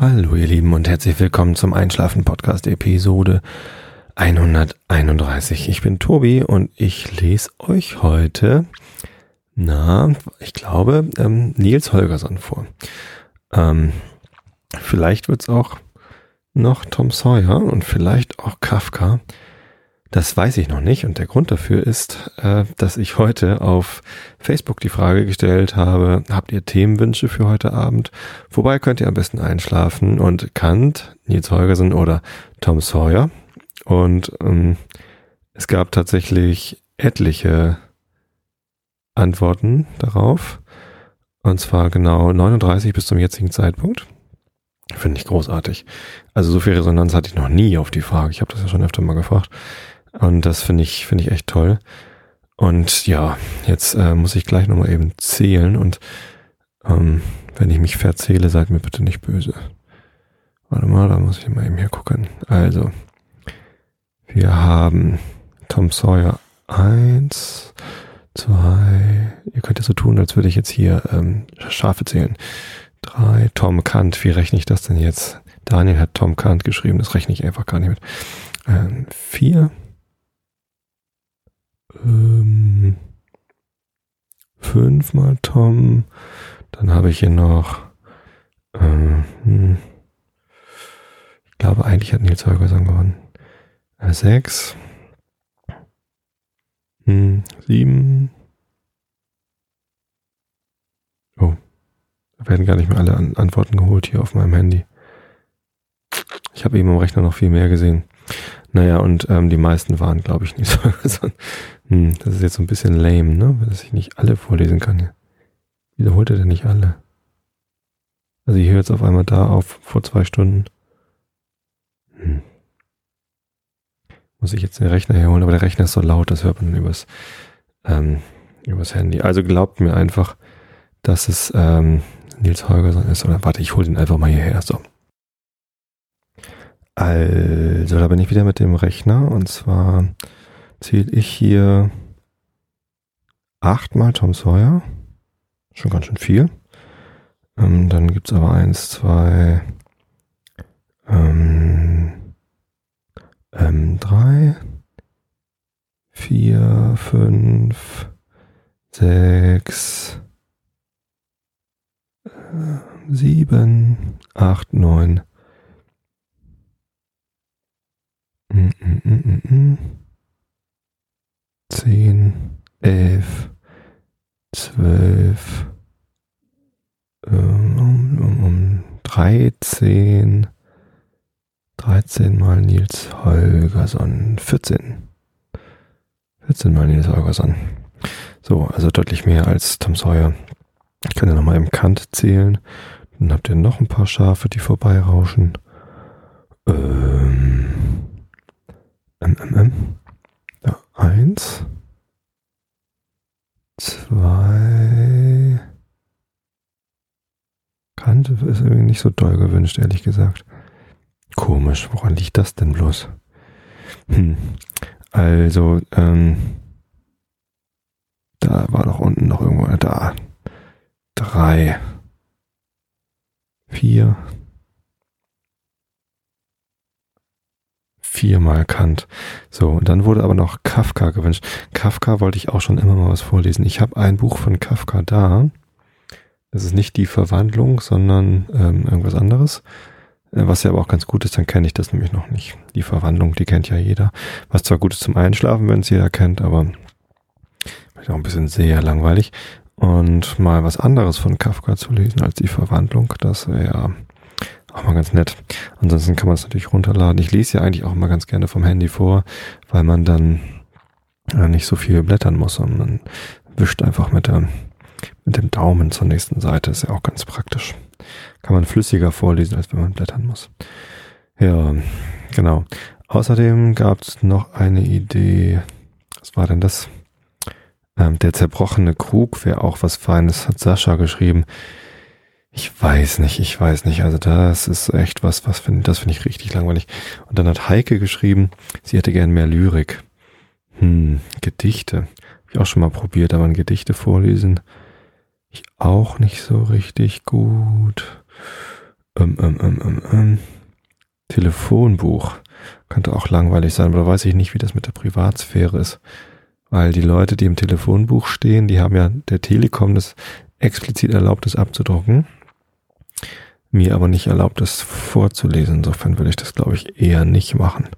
Hallo ihr Lieben und herzlich willkommen zum Einschlafen Podcast Episode 131. Ich bin Tobi und ich lese euch heute, na, ich glaube, ähm, Nils Holgersson vor. Ähm, vielleicht wird's auch noch Tom Sawyer und vielleicht auch Kafka. Das weiß ich noch nicht und der Grund dafür ist, äh, dass ich heute auf Facebook die Frage gestellt habe, habt ihr Themenwünsche für heute Abend? Wobei könnt ihr am besten einschlafen und Kant, Nils Holgersen oder Tom Sawyer. Und ähm, es gab tatsächlich etliche Antworten darauf. Und zwar genau 39 bis zum jetzigen Zeitpunkt. Finde ich großartig. Also so viel Resonanz hatte ich noch nie auf die Frage. Ich habe das ja schon öfter mal gefragt. Und das finde ich, finde ich echt toll. Und ja, jetzt äh, muss ich gleich nochmal eben zählen und ähm, wenn ich mich verzähle, seid mir bitte nicht böse. Warte mal, da muss ich mal eben hier gucken. Also, wir haben Tom Sawyer eins, zwei, ihr könnt ja so tun, als würde ich jetzt hier ähm, Schafe zählen. Drei, Tom Kant, wie rechne ich das denn jetzt? Daniel hat Tom Kant geschrieben, das rechne ich einfach gar nicht mit. Ähm, vier, ähm, fünfmal Tom. Dann habe ich hier noch, ähm, ich glaube, eigentlich hat Nils Holgersson gewonnen. Äh, sechs, hm, sieben. Oh, da werden gar nicht mehr alle An Antworten geholt hier auf meinem Handy. Ich habe eben am Rechner noch viel mehr gesehen. Naja, und ähm, die meisten waren, glaube ich, nicht so. hm, das ist jetzt so ein bisschen lame, ne? Dass ich nicht alle vorlesen kann. Wiederholt er denn nicht alle? Also ich höre jetzt auf einmal da auf vor zwei Stunden. Hm. Muss ich jetzt den Rechner herholen, aber der Rechner ist so laut, das hört man übers, ähm, übers Handy. Also glaubt mir einfach, dass es ähm, Nils Holgersson ist. Oder warte, ich hole den einfach mal hierher. So. Also, da bin ich wieder mit dem Rechner und zwar zähle ich hier achtmal Tom Sawyer. Schon ganz schön viel. Ähm, dann gibt es aber eins, zwei, ähm, ähm, drei, vier, fünf, sechs, äh, sieben, acht, neun, Mm, mm, mm, Zehn, elf, zwölf, ähm, um, um, um, dreizehn, dreizehn mal Nils Holgersson, vierzehn. Vierzehn mal Nils Holgersson. So, also deutlich mehr als Tom Sawyer. Ich kann ja nochmal im Kant zählen. Dann habt ihr noch ein paar Schafe, die vorbeirauschen. Ähm, Ja, eins. Zwei. Kante ist irgendwie nicht so doll gewünscht, ehrlich gesagt. Komisch, woran liegt das denn bloß? Hm. Also, ähm, da war doch unten noch irgendwo, da. Drei. Vier. Viermal Kant. So, und dann wurde aber noch Kafka gewünscht. Kafka wollte ich auch schon immer mal was vorlesen. Ich habe ein Buch von Kafka da. Das ist nicht die Verwandlung, sondern ähm, irgendwas anderes. Äh, was ja aber auch ganz gut ist, dann kenne ich das nämlich noch nicht. Die Verwandlung, die kennt ja jeder. Was zwar gut ist zum Einschlafen, wenn es jeder kennt, aber auch ein bisschen sehr langweilig. Und mal was anderes von Kafka zu lesen als die Verwandlung, das wäre auch mal ganz nett. Ansonsten kann man es natürlich runterladen. Ich lese ja eigentlich auch mal ganz gerne vom Handy vor, weil man dann äh, nicht so viel blättern muss, sondern wischt einfach mit, der, mit dem Daumen zur nächsten Seite. Ist ja auch ganz praktisch. Kann man flüssiger vorlesen, als wenn man blättern muss. Ja, genau. Außerdem gab es noch eine Idee. Was war denn das? Ähm, der zerbrochene Krug wäre auch was Feines, hat Sascha geschrieben. Ich weiß nicht, ich weiß nicht. Also das ist echt was, was finde das finde ich richtig langweilig. Und dann hat Heike geschrieben, sie hätte gern mehr Lyrik. Hm, Gedichte. Hab ich auch schon mal probiert, aber ein Gedichte vorlesen. Ich auch nicht so richtig gut. Ähm, ähm, ähm, ähm, ähm. Telefonbuch. Könnte auch langweilig sein, aber da weiß ich nicht, wie das mit der Privatsphäre ist. Weil die Leute, die im Telefonbuch stehen, die haben ja der Telekom das explizit erlaubt, das abzudrucken. Mir aber nicht erlaubt, das vorzulesen. Insofern würde ich das, glaube ich, eher nicht machen.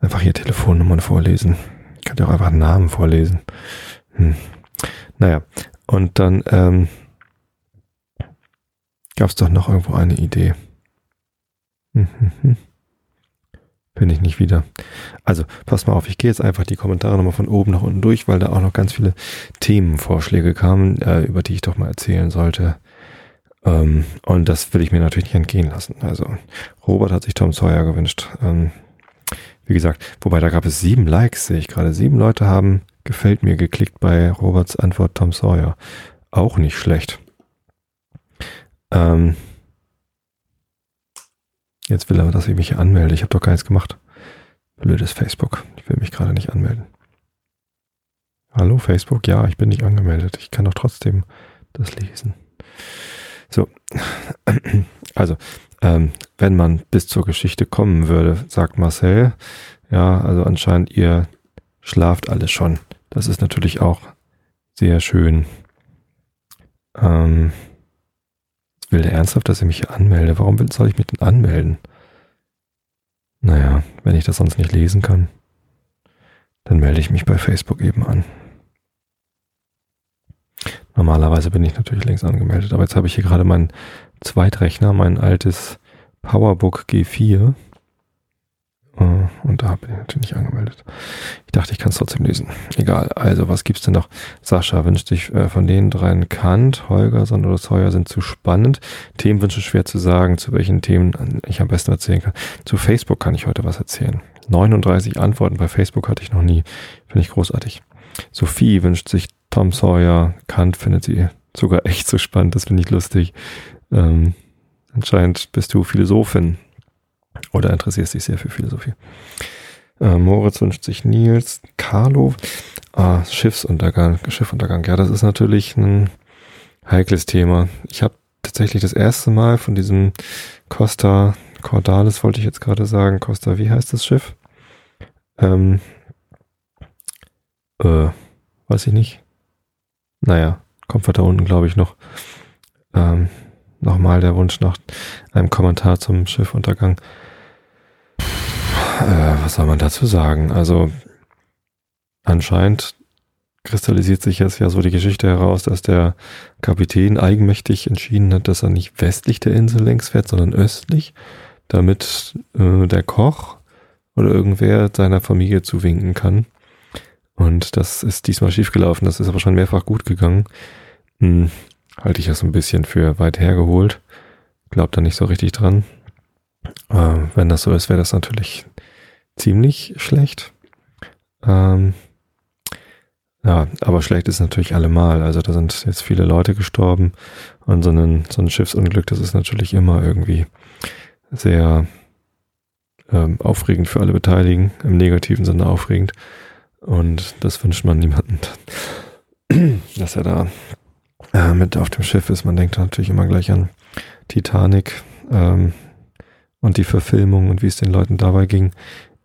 Einfach hier Telefonnummern vorlesen. Ich könnte auch einfach Namen vorlesen. Hm. Naja, und dann ähm, gab es doch noch irgendwo eine Idee. Hm, hm, hm. Finde ich nicht wieder. Also, pass mal auf, ich gehe jetzt einfach die Kommentare nochmal von oben nach unten durch, weil da auch noch ganz viele Themenvorschläge kamen, äh, über die ich doch mal erzählen sollte. Ähm, und das will ich mir natürlich nicht entgehen lassen. Also, Robert hat sich Tom Sawyer gewünscht. Ähm, wie gesagt, wobei da gab es sieben Likes, sehe ich gerade. Sieben Leute haben gefällt mir geklickt bei Roberts Antwort Tom Sawyer. Auch nicht schlecht. Ähm, Jetzt will er, dass ich mich hier anmelde. Ich habe doch gar nichts gemacht. Blödes Facebook. Ich will mich gerade nicht anmelden. Hallo Facebook? Ja, ich bin nicht angemeldet. Ich kann doch trotzdem das lesen. So. Also, ähm, wenn man bis zur Geschichte kommen würde, sagt Marcel, ja, also anscheinend ihr schlaft alle schon. Das ist natürlich auch sehr schön. Ähm, Will der ernsthaft, dass ich mich hier anmelde? Warum soll ich mich denn anmelden? Naja, wenn ich das sonst nicht lesen kann, dann melde ich mich bei Facebook eben an. Normalerweise bin ich natürlich längst angemeldet, aber jetzt habe ich hier gerade meinen Zweitrechner, mein altes PowerBook G4 äh, und da bin ich natürlich nicht angemeldet. Ich dachte, ich kann es trotzdem lesen. Egal. Also, was gibt's denn noch? Sascha wünscht sich äh, von den dreien Kant, Holger, Sonder oder Sawyer sind zu spannend. Themenwünsche schwer zu sagen, zu welchen Themen ich am besten erzählen kann. Zu Facebook kann ich heute was erzählen. 39 Antworten bei Facebook hatte ich noch nie. Finde ich großartig. Sophie wünscht sich Tom Sawyer. Kant findet sie sogar echt so spannend. Das finde ich lustig. Ähm, anscheinend bist du Philosophin. Oder interessierst dich sehr für Philosophie. Äh, Moritz wünscht sich Nils. Carlo. Ah, Schiffsuntergang. Schiffuntergang. Ja, das ist natürlich ein heikles Thema. Ich habe tatsächlich das erste Mal von diesem Costa Cordalis, wollte ich jetzt gerade sagen. Costa, wie heißt das Schiff? Ähm, äh, weiß ich nicht. Naja, kommt weiter unten, glaube ich, noch. Ähm, nochmal der Wunsch nach einem Kommentar zum Schiffuntergang. Äh, was soll man dazu sagen? Also anscheinend kristallisiert sich jetzt ja so die Geschichte heraus, dass der Kapitän eigenmächtig entschieden hat, dass er nicht westlich der Insel längs fährt, sondern östlich, damit äh, der Koch oder irgendwer seiner Familie zuwinken kann. Und das ist diesmal schiefgelaufen. Das ist aber schon mehrfach gut gegangen. Hm, halte ich das ein bisschen für weit hergeholt. Glaubt da nicht so richtig dran. Äh, wenn das so ist, wäre das natürlich ziemlich schlecht. Ähm, ja, aber schlecht ist natürlich allemal. Also da sind jetzt viele Leute gestorben und so ein, so ein Schiffsunglück, das ist natürlich immer irgendwie sehr ähm, aufregend für alle Beteiligten, im negativen Sinne aufregend. Und das wünscht man niemandem, dass er da äh, mit auf dem Schiff ist. Man denkt natürlich immer gleich an Titanic ähm, und die Verfilmung und wie es den Leuten dabei ging.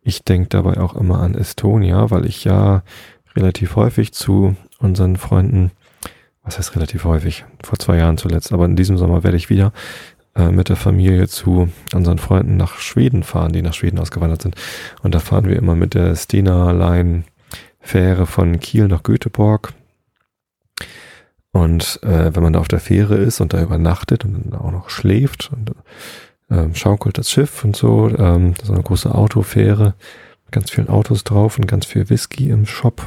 Ich denke dabei auch immer an Estonia, weil ich ja relativ häufig zu unseren Freunden, was heißt relativ häufig, vor zwei Jahren zuletzt, aber in diesem Sommer werde ich wieder äh, mit der Familie zu unseren Freunden nach Schweden fahren, die nach Schweden ausgewandert sind. Und da fahren wir immer mit der Stena Line Fähre von Kiel nach Göteborg. Und äh, wenn man da auf der Fähre ist und da übernachtet und dann auch noch schläft und ähm, schaukelt das Schiff und so. Ähm, das ist eine große Autofähre, ganz vielen Autos drauf und ganz viel Whisky im Shop.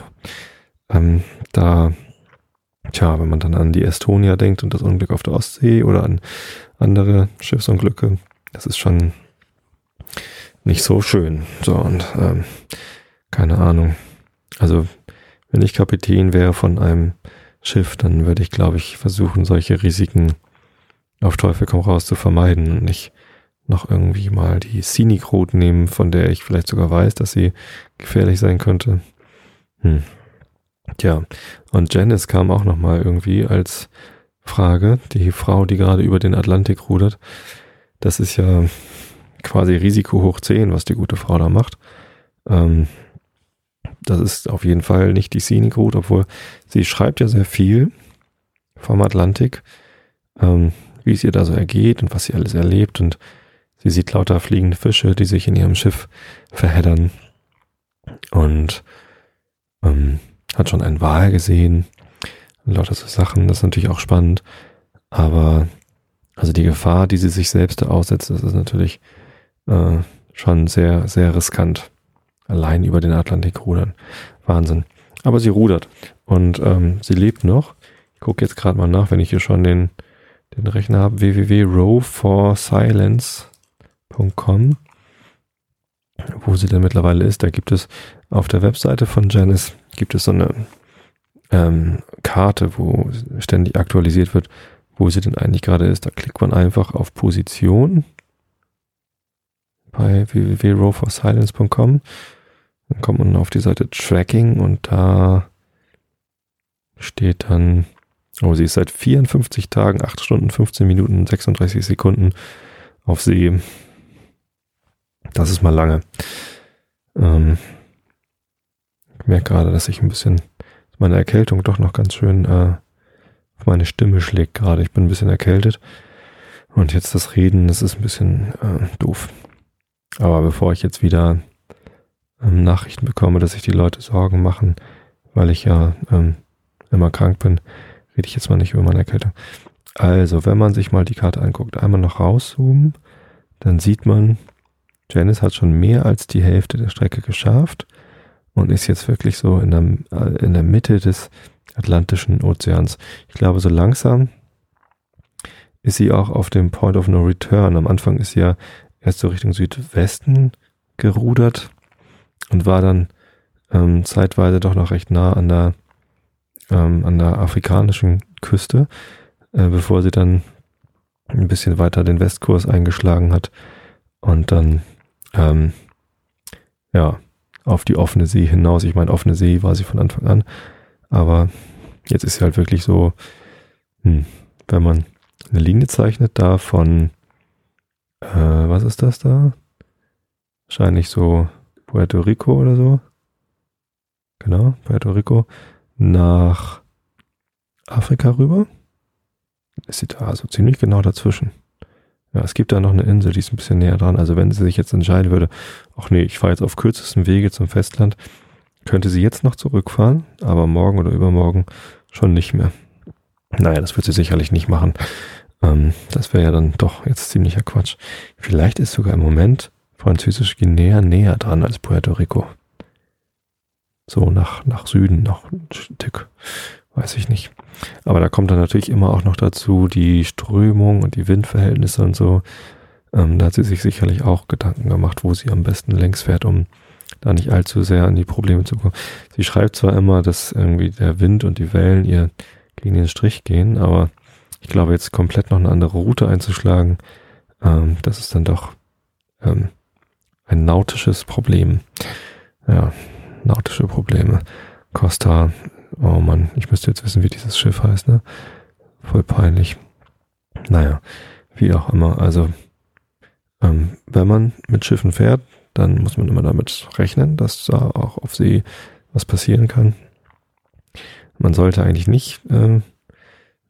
Ähm, da, tja, wenn man dann an die Estonia denkt und das Unglück auf der Ostsee oder an andere Schiffsunglücke, das ist schon nicht so schön. So, und ähm, keine Ahnung. Also, wenn ich Kapitän wäre von einem Schiff, dann würde ich, glaube ich, versuchen, solche Risiken auf Teufel komm raus zu vermeiden und nicht noch irgendwie mal die Scenic Route nehmen, von der ich vielleicht sogar weiß, dass sie gefährlich sein könnte. Hm. Tja, und Janice kam auch nochmal irgendwie als Frage, die Frau, die gerade über den Atlantik rudert. das ist ja quasi Risiko hoch 10, was die gute Frau da macht. Ähm, das ist auf jeden Fall nicht die Scenic Route, obwohl sie schreibt ja sehr viel vom Atlantik, ähm, wie es ihr da so ergeht und was sie alles erlebt. Und sie sieht lauter fliegende Fische, die sich in ihrem Schiff verheddern. Und ähm, hat schon einen Wal gesehen. Und lauter so Sachen, das ist natürlich auch spannend, aber also die Gefahr, die sie sich selbst aussetzt, das ist natürlich äh, schon sehr, sehr riskant. Allein über den Atlantik rudern. Wahnsinn. Aber sie rudert und ähm, sie lebt noch. Ich gucke jetzt gerade mal nach, wenn ich hier schon den, den Rechner habe. www.rowforsilence.com wo sie denn mittlerweile ist. Da gibt es auf der Webseite von Janice gibt es so eine ähm, Karte, wo ständig aktualisiert wird, wo sie denn eigentlich gerade ist. Da klickt man einfach auf Position bei www.rowforsilence.com. Dann kommt man auf die Seite Tracking und da steht dann, oh, sie ist seit 54 Tagen, 8 Stunden, 15 Minuten, 36 Sekunden auf See. Das ist mal lange. Ähm, ich merke gerade, dass ich ein bisschen, meine Erkältung doch noch ganz schön äh, auf meine Stimme schlägt gerade. Ich bin ein bisschen erkältet. Und jetzt das Reden, das ist ein bisschen äh, doof. Aber bevor ich jetzt wieder ähm, Nachrichten bekomme, dass sich die Leute Sorgen machen, weil ich ja ähm, immer krank bin, rede ich jetzt mal nicht über meine Erkältung. Also, wenn man sich mal die Karte anguckt, einmal noch rauszoomen, dann sieht man, Janice hat schon mehr als die Hälfte der Strecke geschafft und ist jetzt wirklich so in der, äh, in der Mitte des Atlantischen Ozeans. Ich glaube, so langsam ist sie auch auf dem Point of No Return. Am Anfang ist sie ja erst so Richtung Südwesten gerudert und war dann ähm, zeitweise doch noch recht nah an der, ähm, an der afrikanischen Küste, äh, bevor sie dann ein bisschen weiter den Westkurs eingeschlagen hat und dann ähm, ja auf die offene See hinaus. Ich meine, offene See war sie von Anfang an, aber jetzt ist sie halt wirklich so, hm, wenn man eine Linie zeichnet, da von, äh, was ist das da? Wahrscheinlich so Puerto Rico oder so. Genau, Puerto Rico nach Afrika rüber. Ist sie da also ziemlich genau dazwischen. Ja, es gibt da noch eine Insel, die ist ein bisschen näher dran. Also wenn sie sich jetzt entscheiden würde, ach nee, ich fahre jetzt auf kürzestem Wege zum Festland, könnte sie jetzt noch zurückfahren, aber morgen oder übermorgen schon nicht mehr. Naja, das wird sie sicherlich nicht machen. Ähm, das wäre ja dann doch jetzt ziemlicher Quatsch. Vielleicht ist sogar im Moment französisch Guinea näher dran als Puerto Rico. So nach, nach Süden noch ein Stück. Weiß ich nicht. Aber da kommt dann natürlich immer auch noch dazu die Strömung und die Windverhältnisse und so. Ähm, da hat sie sich sicherlich auch Gedanken gemacht, wo sie am besten längs fährt, um da nicht allzu sehr an die Probleme zu kommen. Sie schreibt zwar immer, dass irgendwie der Wind und die Wellen ihr gegen den Strich gehen, aber ich glaube, jetzt komplett noch eine andere Route einzuschlagen, ähm, das ist dann doch ähm, ein nautisches Problem. Ja, nautische Probleme. Costa, oh Mann, ich müsste jetzt wissen, wie dieses Schiff heißt, ne? Voll peinlich. Naja, wie auch immer. Also, ähm, wenn man mit Schiffen fährt, dann muss man immer damit rechnen, dass da auch auf See was passieren kann. Man sollte eigentlich nicht äh,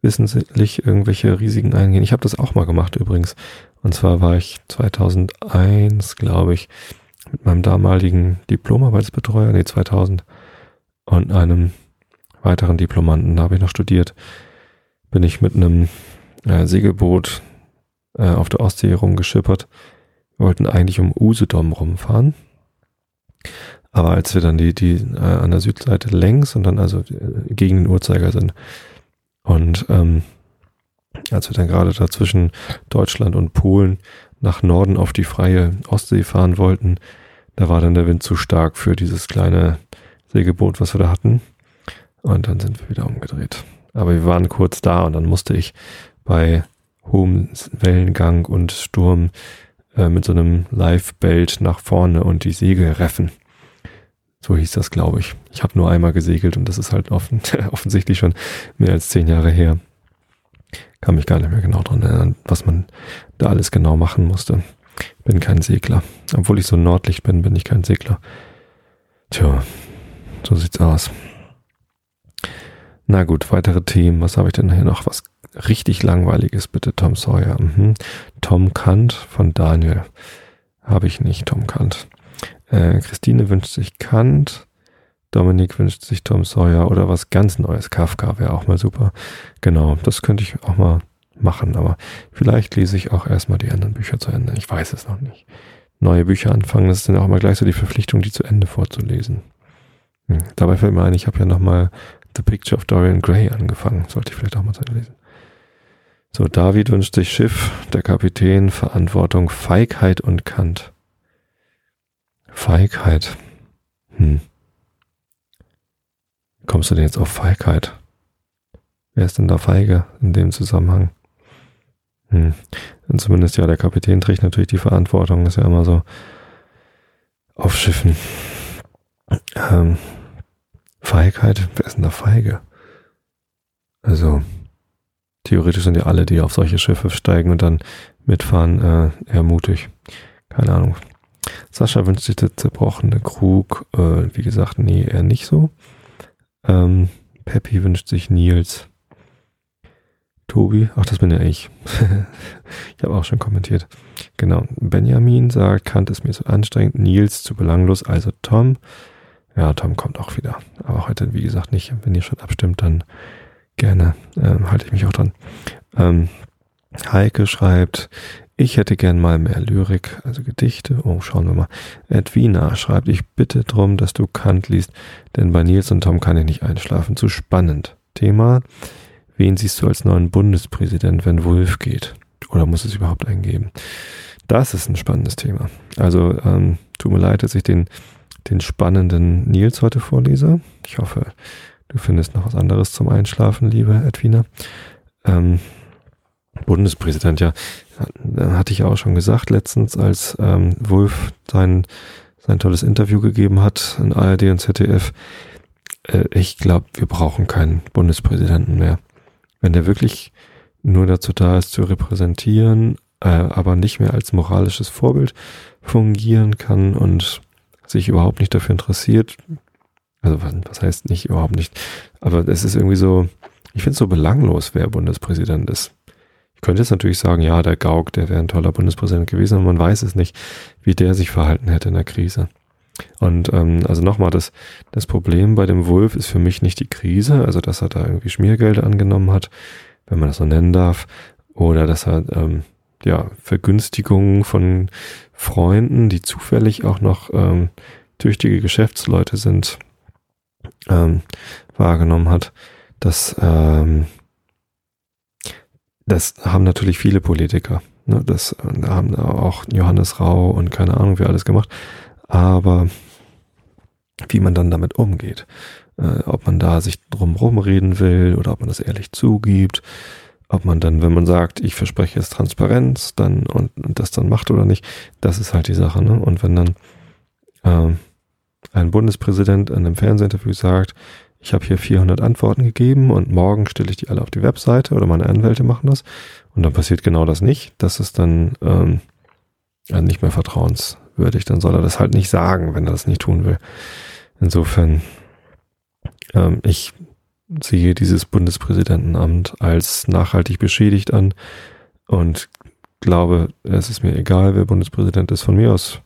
wissentlich irgendwelche Risiken eingehen. Ich habe das auch mal gemacht übrigens. Und zwar war ich 2001, glaube ich, mit meinem damaligen Diplomarbeitsbetreuer, nee 2000, und einem weiteren Diplomanten, da habe ich noch studiert, bin ich mit einem äh, Segelboot äh, auf der Ostsee rumgeschippert. Wir wollten eigentlich um Usedom rumfahren. Aber als wir dann die, die äh, an der Südseite längs und dann also äh, gegen den Uhrzeigersinn und ähm, als wir dann gerade da zwischen Deutschland und Polen nach Norden auf die freie Ostsee fahren wollten, da war dann der Wind zu stark für dieses kleine Segelboot, was wir da hatten. Und dann sind wir wieder umgedreht. Aber wir waren kurz da und dann musste ich bei hohem Wellengang und Sturm äh, mit so einem Live-Belt nach vorne und die Segel reffen. So hieß das, glaube ich. Ich habe nur einmal gesegelt und das ist halt offen, offensichtlich schon mehr als zehn Jahre her kann mich gar nicht mehr genau dran erinnern, was man da alles genau machen musste. Bin kein Segler. Obwohl ich so Nordlicht bin, bin ich kein Segler. Tja, so sieht's aus. Na gut, weitere Themen. Was habe ich denn hier noch? Was richtig langweiliges, bitte, Tom Sawyer. Mhm. Tom Kant von Daniel. Habe ich nicht, Tom Kant. Äh, Christine wünscht sich Kant. Dominik wünscht sich Tom Sawyer oder was ganz Neues. Kafka wäre auch mal super. Genau, das könnte ich auch mal machen, aber vielleicht lese ich auch erstmal die anderen Bücher zu Ende. Ich weiß es noch nicht. Neue Bücher anfangen, das ist dann auch immer gleich so die Verpflichtung, die zu Ende vorzulesen. Hm. Dabei fällt mir ein, ich habe ja nochmal The Picture of Dorian Gray angefangen. Sollte ich vielleicht auch mal zu Ende lesen. So, David wünscht sich Schiff, der Kapitän, Verantwortung, Feigheit und Kant. Feigheit. Hm. Kommst du denn jetzt auf Feigheit? Wer ist denn da feige in dem Zusammenhang? Hm. Und zumindest ja, der Kapitän trägt natürlich die Verantwortung, ist ja immer so auf Schiffen. Ähm, Feigheit, wer ist denn da feige? Also, theoretisch sind ja alle, die auf solche Schiffe steigen und dann mitfahren, äh, eher mutig. Keine Ahnung. Sascha wünscht sich der zerbrochene Krug. Äh, wie gesagt, nee, eher nicht so. Ähm, Peppy wünscht sich Nils. Tobi, ach, das bin ja ich. ich habe auch schon kommentiert. Genau. Benjamin sagt, Kant ist mir zu anstrengend, Nils zu belanglos, also Tom. Ja, Tom kommt auch wieder. Aber heute, wie gesagt, nicht. Wenn ihr schon abstimmt, dann gerne. Ähm, halte ich mich auch dran. Ähm, Heike schreibt, ich hätte gern mal mehr Lyrik, also Gedichte. Oh, schauen wir mal. Edwina schreibt, ich bitte drum, dass du Kant liest, denn bei Nils und Tom kann ich nicht einschlafen. Zu spannend. Thema, wen siehst du als neuen Bundespräsident, wenn Wolf geht? Oder muss es überhaupt eingeben? Das ist ein spannendes Thema. Also, ähm, tut mir leid, dass ich den, den spannenden Nils heute vorlese. Ich hoffe, du findest noch was anderes zum Einschlafen, liebe Edwina. Ähm, Bundespräsident, ja, hatte ich auch schon gesagt letztens, als ähm, Wolf sein, sein tolles Interview gegeben hat in ARD und ZDF. Äh, ich glaube, wir brauchen keinen Bundespräsidenten mehr. Wenn der wirklich nur dazu da ist, zu repräsentieren, äh, aber nicht mehr als moralisches Vorbild fungieren kann und sich überhaupt nicht dafür interessiert. Also was, was heißt nicht überhaupt nicht? Aber es ist irgendwie so, ich finde es so belanglos, wer Bundespräsident ist. Könnte jetzt natürlich sagen, ja, der Gauck, der wäre ein toller Bundespräsident gewesen, aber man weiß es nicht, wie der sich verhalten hätte in der Krise. Und ähm, also nochmal, das, das Problem bei dem Wolf ist für mich nicht die Krise, also dass er da irgendwie Schmiergelder angenommen hat, wenn man das so nennen darf, oder dass er ähm, ja Vergünstigungen von Freunden, die zufällig auch noch ähm, tüchtige Geschäftsleute sind, ähm, wahrgenommen hat. dass ähm, das haben natürlich viele Politiker. Ne? Das äh, haben auch Johannes Rau und keine Ahnung, wie alles gemacht. Aber wie man dann damit umgeht, äh, ob man da sich drumherum reden will oder ob man das ehrlich zugibt, ob man dann, wenn man sagt, ich verspreche jetzt Transparenz, dann und, und das dann macht oder nicht, das ist halt die Sache. Ne? Und wenn dann äh, ein Bundespräsident in einem Fernsehinterview sagt, ich habe hier 400 Antworten gegeben und morgen stelle ich die alle auf die Webseite oder meine Anwälte machen das und dann passiert genau das nicht. Das ist dann ähm, nicht mehr vertrauenswürdig. Dann soll er das halt nicht sagen, wenn er das nicht tun will. Insofern, ähm, ich sehe dieses Bundespräsidentenamt als nachhaltig beschädigt an und glaube, es ist mir egal, wer Bundespräsident ist. Von mir aus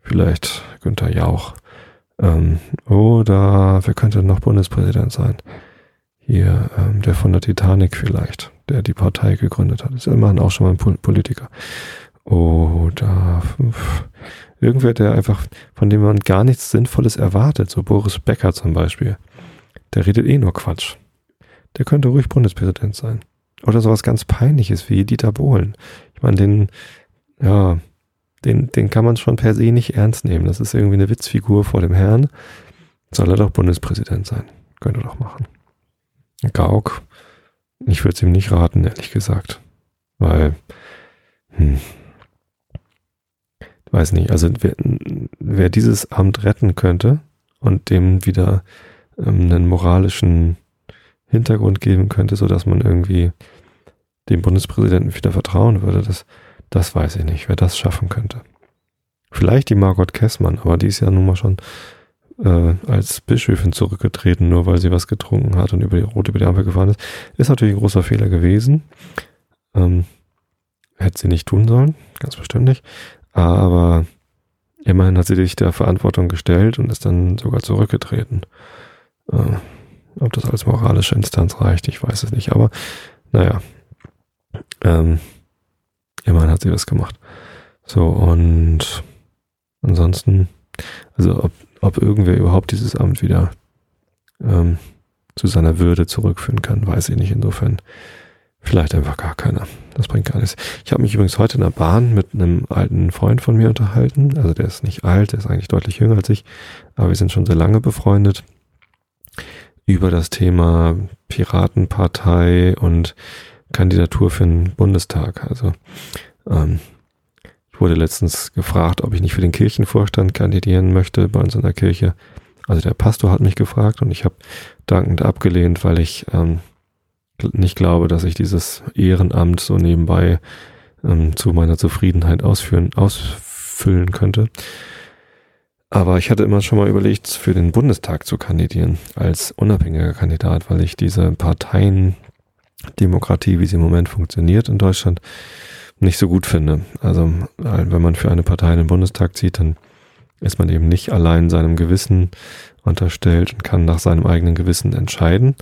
vielleicht Günther Jauch. Ähm, oder wer könnte noch Bundespräsident sein? Hier, ähm, der von der Titanic vielleicht, der die Partei gegründet hat. Ist immerhin auch schon mal ein Politiker. Oder pf, irgendwer, der einfach, von dem man gar nichts Sinnvolles erwartet, so Boris Becker zum Beispiel. Der redet eh nur Quatsch. Der könnte ruhig Bundespräsident sein. Oder sowas ganz Peinliches wie Dieter Bohlen. Ich meine, den, ja, den, den kann man schon per se nicht ernst nehmen. Das ist irgendwie eine Witzfigur vor dem Herrn. Soll er doch Bundespräsident sein. Könnte doch machen. Gauck, ich würde es ihm nicht raten, ehrlich gesagt. Weil, hm, weiß nicht, also wer, wer dieses Amt retten könnte und dem wieder ähm, einen moralischen Hintergrund geben könnte, so dass man irgendwie dem Bundespräsidenten wieder vertrauen würde, das, das weiß ich nicht, wer das schaffen könnte. Vielleicht die Margot Kessmann, aber die ist ja nun mal schon äh, als Bischöfin zurückgetreten, nur weil sie was getrunken hat und über die Rote über die Ampel gefahren ist. Ist natürlich ein großer Fehler gewesen. Ähm, hätte sie nicht tun sollen, ganz bestimmt nicht. Aber immerhin hat sie sich der Verantwortung gestellt und ist dann sogar zurückgetreten. Äh, ob das als moralische Instanz reicht, ich weiß es nicht. Aber naja, ähm, immerhin hat sie das gemacht. So, und ansonsten, also ob, ob irgendwer überhaupt dieses Amt wieder ähm, zu seiner Würde zurückführen kann, weiß ich nicht. Insofern vielleicht einfach gar keiner. Das bringt gar nichts. Ich habe mich übrigens heute in der Bahn mit einem alten Freund von mir unterhalten. Also der ist nicht alt, der ist eigentlich deutlich jünger als ich, aber wir sind schon sehr lange befreundet über das Thema Piratenpartei und Kandidatur für den Bundestag. Also ähm, ich wurde letztens gefragt, ob ich nicht für den Kirchenvorstand kandidieren möchte bei uns in der Kirche. Also der Pastor hat mich gefragt und ich habe dankend abgelehnt, weil ich ähm, nicht glaube, dass ich dieses Ehrenamt so nebenbei ähm, zu meiner Zufriedenheit ausführen, ausfüllen könnte. Aber ich hatte immer schon mal überlegt, für den Bundestag zu kandidieren als unabhängiger Kandidat, weil ich diese Parteiendemokratie, wie sie im Moment funktioniert in Deutschland, nicht so gut finde. Also wenn man für eine Partei in den Bundestag zieht, dann ist man eben nicht allein seinem Gewissen unterstellt und kann nach seinem eigenen Gewissen entscheiden,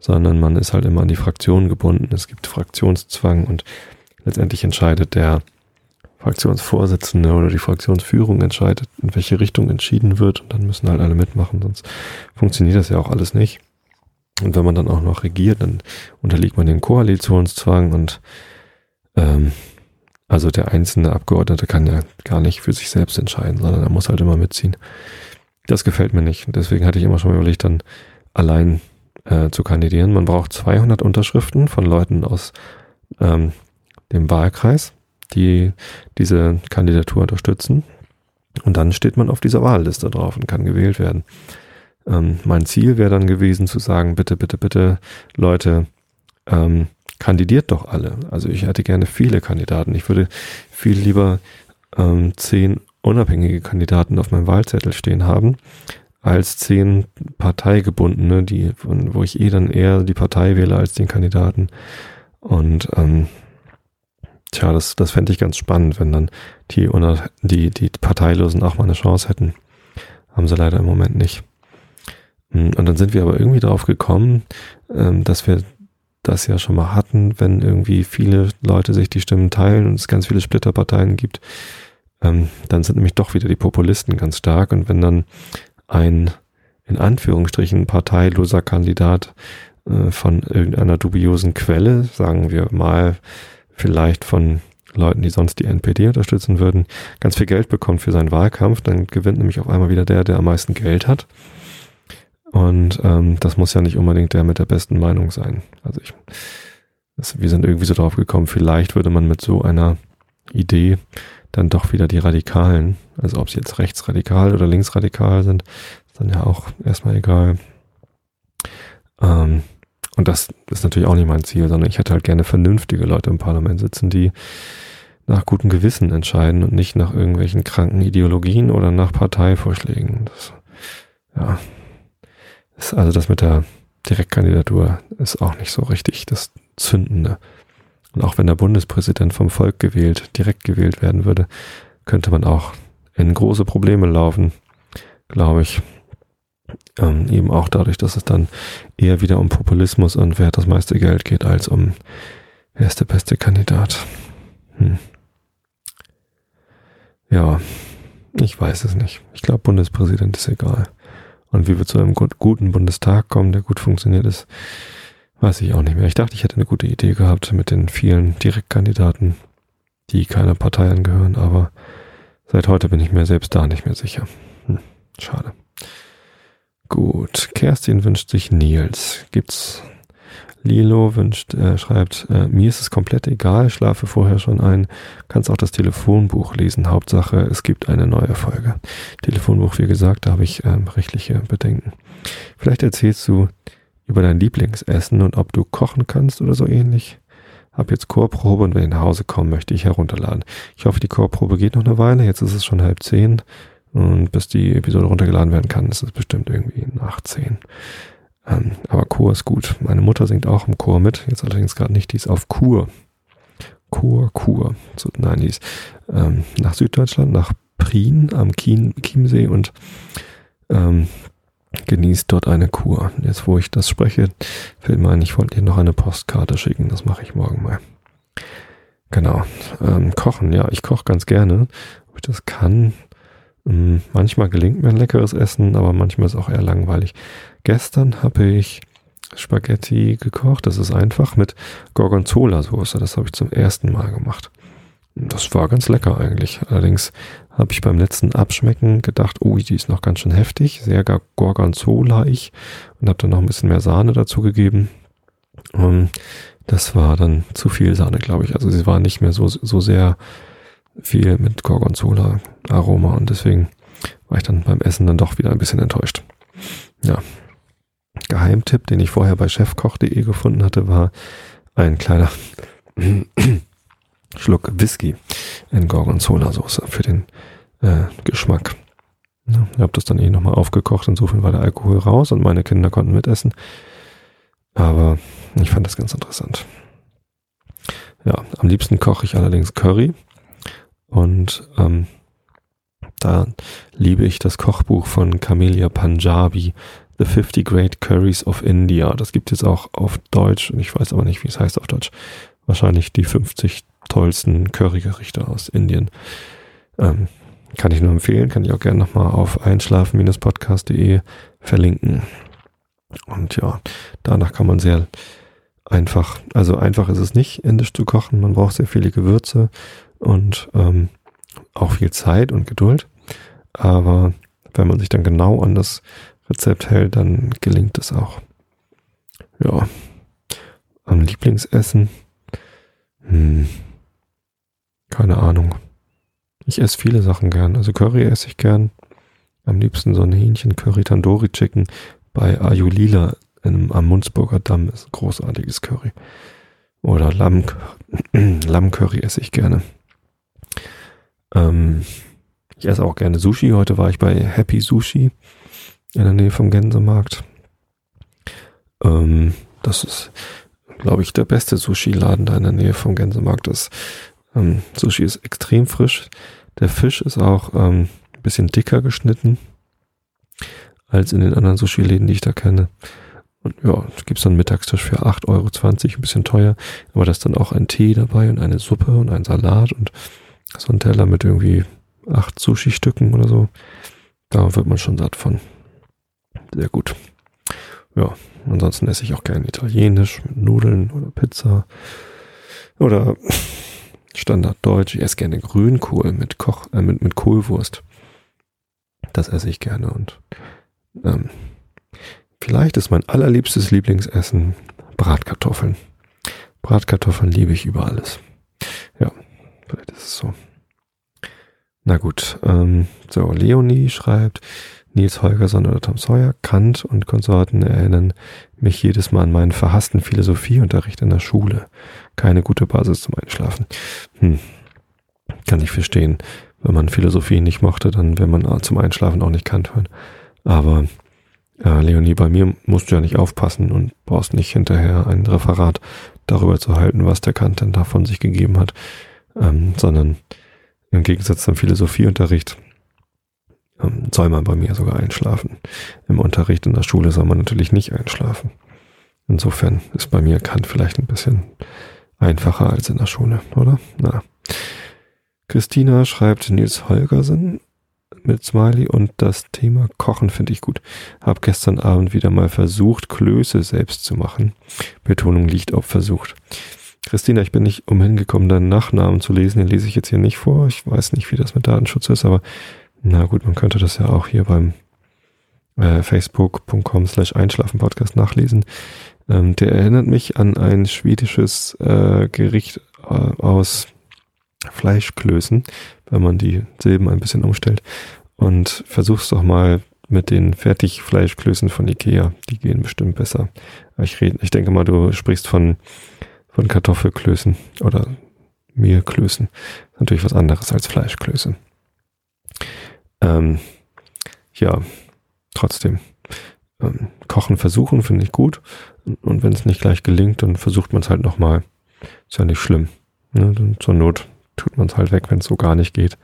sondern man ist halt immer an die Fraktion gebunden. Es gibt Fraktionszwang und letztendlich entscheidet der Fraktionsvorsitzende oder die Fraktionsführung entscheidet, in welche Richtung entschieden wird und dann müssen halt alle mitmachen, sonst funktioniert das ja auch alles nicht. Und wenn man dann auch noch regiert, dann unterliegt man dem Koalitionszwang und ähm, also der einzelne Abgeordnete kann ja gar nicht für sich selbst entscheiden, sondern er muss halt immer mitziehen. Das gefällt mir nicht. Deswegen hatte ich immer schon überlegt, dann allein äh, zu kandidieren. Man braucht 200 Unterschriften von Leuten aus ähm, dem Wahlkreis die diese Kandidatur unterstützen. Und dann steht man auf dieser Wahlliste drauf und kann gewählt werden. Ähm, mein Ziel wäre dann gewesen zu sagen, bitte, bitte, bitte, Leute, ähm, kandidiert doch alle. Also ich hätte gerne viele Kandidaten. Ich würde viel lieber ähm, zehn unabhängige Kandidaten auf meinem Wahlzettel stehen haben, als zehn parteigebundene, die, wo ich eh dann eher die Partei wähle als den Kandidaten. Und ähm, Tja, das, das fände ich ganz spannend, wenn dann die, die, die Parteilosen auch mal eine Chance hätten. Haben sie leider im Moment nicht. Hm, und dann sind wir aber irgendwie drauf gekommen, ähm, dass wir das ja schon mal hatten, wenn irgendwie viele Leute sich die Stimmen teilen und es ganz viele Splitterparteien gibt, ähm, dann sind nämlich doch wieder die Populisten ganz stark. Und wenn dann ein in Anführungsstrichen parteiloser Kandidat äh, von irgendeiner dubiosen Quelle, sagen wir mal, vielleicht von Leuten, die sonst die NPD unterstützen würden, ganz viel Geld bekommt für seinen Wahlkampf, dann gewinnt nämlich auf einmal wieder der, der am meisten Geld hat. Und ähm, das muss ja nicht unbedingt der mit der besten Meinung sein. Also ich, das, wir sind irgendwie so drauf gekommen, vielleicht würde man mit so einer Idee dann doch wieder die Radikalen, also ob sie jetzt rechtsradikal oder linksradikal sind, ist dann ja auch erstmal egal. Ähm, und das ist natürlich auch nicht mein Ziel, sondern ich hätte halt gerne vernünftige Leute im Parlament sitzen, die nach gutem Gewissen entscheiden und nicht nach irgendwelchen kranken Ideologien oder nach Parteivorschlägen. Das, ja, also das mit der Direktkandidatur ist auch nicht so richtig das Zündende. Und auch wenn der Bundespräsident vom Volk gewählt, direkt gewählt werden würde, könnte man auch in große Probleme laufen, glaube ich. Ähm, eben auch dadurch, dass es dann eher wieder um Populismus und wer hat das meiste Geld geht, als um wer ist der beste Kandidat. Hm. Ja, ich weiß es nicht. Ich glaube, Bundespräsident ist egal. Und wie wir zu einem guten Bundestag kommen, der gut funktioniert ist, weiß ich auch nicht mehr. Ich dachte, ich hätte eine gute Idee gehabt mit den vielen Direktkandidaten, die keiner Partei angehören, aber seit heute bin ich mir selbst da nicht mehr sicher. Hm, schade. Gut, Kerstin wünscht sich Nils. Gibt's Lilo wünscht, äh, schreibt, äh, mir ist es komplett egal, schlafe vorher schon ein, kannst auch das Telefonbuch lesen. Hauptsache, es gibt eine neue Folge. Telefonbuch, wie gesagt, da habe ich ähm, rechtliche Bedenken. Vielleicht erzählst du über dein Lieblingsessen und ob du kochen kannst oder so ähnlich. habe jetzt Chorprobe und wenn ich nach Hause komme, möchte ich herunterladen. Ich hoffe, die Chorprobe geht noch eine Weile. Jetzt ist es schon halb zehn und bis die Episode runtergeladen werden kann, ist es bestimmt irgendwie nach zehn. Ähm, aber Chor ist gut. Meine Mutter singt auch im Chor mit. Jetzt allerdings gerade nicht. Die ist auf Kur. Chor, Kur. So, nein, die ist ähm, nach Süddeutschland, nach Prien am Chiem Chiemsee und ähm, genießt dort eine Kur. Jetzt, wo ich das spreche, fällt mir ein, ich wollte ihr noch eine Postkarte schicken. Das mache ich morgen mal. Genau. Ähm, kochen, ja, ich koche ganz gerne. Ob ich das kann, manchmal gelingt mir ein leckeres Essen, aber manchmal ist es auch eher langweilig. Gestern habe ich Spaghetti gekocht. Das ist einfach mit Gorgonzola-Soße. Das habe ich zum ersten Mal gemacht. Das war ganz lecker eigentlich. Allerdings habe ich beim letzten Abschmecken gedacht, oh, die ist noch ganz schön heftig, sehr Gorgonzola-ich und habe dann noch ein bisschen mehr Sahne dazu gegeben. Und das war dann zu viel Sahne, glaube ich. Also sie war nicht mehr so, so sehr viel mit Gorgonzola-Aroma und deswegen war ich dann beim Essen dann doch wieder ein bisschen enttäuscht. Ja. Geheimtipp, den ich vorher bei chefkoch.de gefunden hatte, war ein kleiner Schluck Whisky in Gorgonzola-Soße für den äh, Geschmack. Ja, ich habe das dann eh nochmal aufgekocht, insofern war der Alkohol raus und meine Kinder konnten mitessen. Aber ich fand das ganz interessant. Ja, am liebsten koche ich allerdings Curry. Und ähm, da liebe ich das Kochbuch von Camelia Punjabi, The 50 Great Curries of India. Das gibt es auch auf Deutsch und ich weiß aber nicht, wie es heißt auf Deutsch. Wahrscheinlich die 50 tollsten Currygerichte aus Indien. Ähm, kann ich nur empfehlen, kann ich auch gerne nochmal auf einschlafen-podcast.de verlinken. Und ja, danach kann man sehr einfach, also einfach ist es nicht, indisch zu kochen. Man braucht sehr viele Gewürze und ähm, auch viel Zeit und Geduld. Aber wenn man sich dann genau an das Rezept hält, dann gelingt es auch. Ja, am Lieblingsessen. Hm, keine Ahnung. Ich esse viele Sachen gern. Also Curry esse ich gern. Am liebsten so ein Hähnchen Curry Tandoori Chicken bei Ayulila in, am Munzburger Damm ist ein großartiges Curry. Oder Lamm, Lammcurry esse ich gerne. Ähm, ich esse auch gerne Sushi. Heute war ich bei Happy Sushi in der Nähe vom Gänsemarkt. Ähm, das ist, glaube ich, der beste Sushi-Laden da in der Nähe vom Gänsemarkt. Das ähm, Sushi ist extrem frisch. Der Fisch ist auch ähm, ein bisschen dicker geschnitten als in den anderen Sushi-Läden, die ich da kenne. Und ja, es gibt dann Mittagstisch für 8,20 Euro, ein bisschen teuer. Aber da ist dann auch ein Tee dabei und eine Suppe und ein Salat und so ein Teller mit irgendwie acht Sushi-Stücken oder so. Da wird man schon satt von. Sehr gut. Ja, ansonsten esse ich auch gerne Italienisch mit Nudeln oder Pizza. Oder Standarddeutsch. Ich esse gerne Grünkohl mit Koch, äh, mit, mit Kohlwurst. Das esse ich gerne und ähm, vielleicht ist mein allerliebstes Lieblingsessen Bratkartoffeln. Bratkartoffeln liebe ich über alles. Vielleicht ist es so. Na gut, ähm, so, Leonie schreibt, Nils Holgersson oder Tom Sawyer, Kant und Konsorten erinnern mich jedes Mal an meinen verhassten Philosophieunterricht in der Schule. Keine gute Basis zum Einschlafen. Hm. Kann ich verstehen. Wenn man Philosophie nicht mochte, dann will man zum Einschlafen auch nicht Kant hören. Aber äh, Leonie, bei mir musst du ja nicht aufpassen und brauchst nicht hinterher ein Referat darüber zu halten, was der Kant denn da von sich gegeben hat, ähm, sondern im Gegensatz zum Philosophieunterricht ähm, soll man bei mir sogar einschlafen. Im Unterricht in der Schule soll man natürlich nicht einschlafen. Insofern ist bei mir Kant vielleicht ein bisschen einfacher als in der Schule, oder? Na. Christina schreibt Nils Holgersen mit Smiley und das Thema Kochen finde ich gut. Hab gestern Abend wieder mal versucht, Klöße selbst zu machen. Betonung liegt auf versucht. Christina, ich bin nicht umhin gekommen, deinen Nachnamen zu lesen. Den lese ich jetzt hier nicht vor. Ich weiß nicht, wie das mit Datenschutz ist, aber na gut, man könnte das ja auch hier beim äh, facebook.com slash einschlafen-podcast nachlesen. Ähm, der erinnert mich an ein schwedisches äh, Gericht äh, aus Fleischklößen, wenn man die Silben ein bisschen umstellt. Und versuch's doch mal mit den Fertigfleischklößen von Ikea. Die gehen bestimmt besser. Ich, rede, ich denke mal, du sprichst von von Kartoffelklößen oder Mehlklößen. Natürlich was anderes als Fleischklöße. Ähm, ja, trotzdem. Ähm, Kochen versuchen finde ich gut. Und wenn es nicht gleich gelingt, dann versucht man es halt nochmal. Ist ja nicht schlimm. Ne? Zur Not tut man es halt weg, wenn es so gar nicht geht.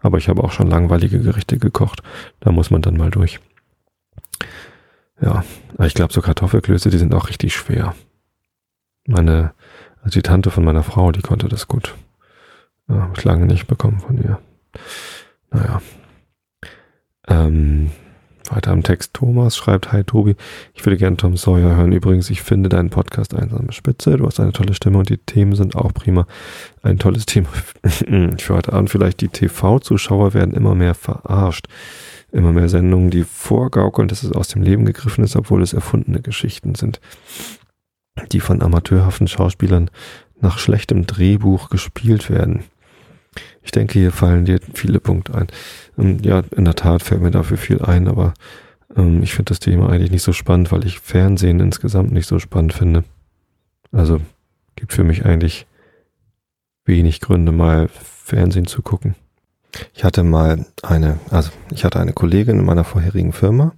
Aber ich habe auch schon langweilige Gerichte gekocht. Da muss man dann mal durch. Ja, ich glaube, so Kartoffelklöße, die sind auch richtig schwer. Meine, also die Tante von meiner Frau, die konnte das gut. Ja, habe ich lange nicht bekommen von ihr. Naja. Ähm, weiter am Text. Thomas schreibt, Hi Tobi, ich würde gerne Tom Sawyer hören. Übrigens, ich finde deinen Podcast einsame Spitze. Du hast eine tolle Stimme und die Themen sind auch prima. Ein tolles Thema für heute Abend. Vielleicht die TV-Zuschauer werden immer mehr verarscht. Immer mehr Sendungen, die vorgaukeln, dass es aus dem Leben gegriffen ist, obwohl es erfundene Geschichten sind, die von amateurhaften Schauspielern nach schlechtem Drehbuch gespielt werden. Ich denke, hier fallen dir viele Punkte ein. Ähm, ja, in der Tat fällt mir dafür viel ein, aber ähm, ich finde das Thema eigentlich nicht so spannend, weil ich Fernsehen insgesamt nicht so spannend finde. Also gibt für mich eigentlich wenig Gründe, mal Fernsehen zu gucken. Ich hatte mal eine, also ich hatte eine Kollegin in meiner vorherigen Firma,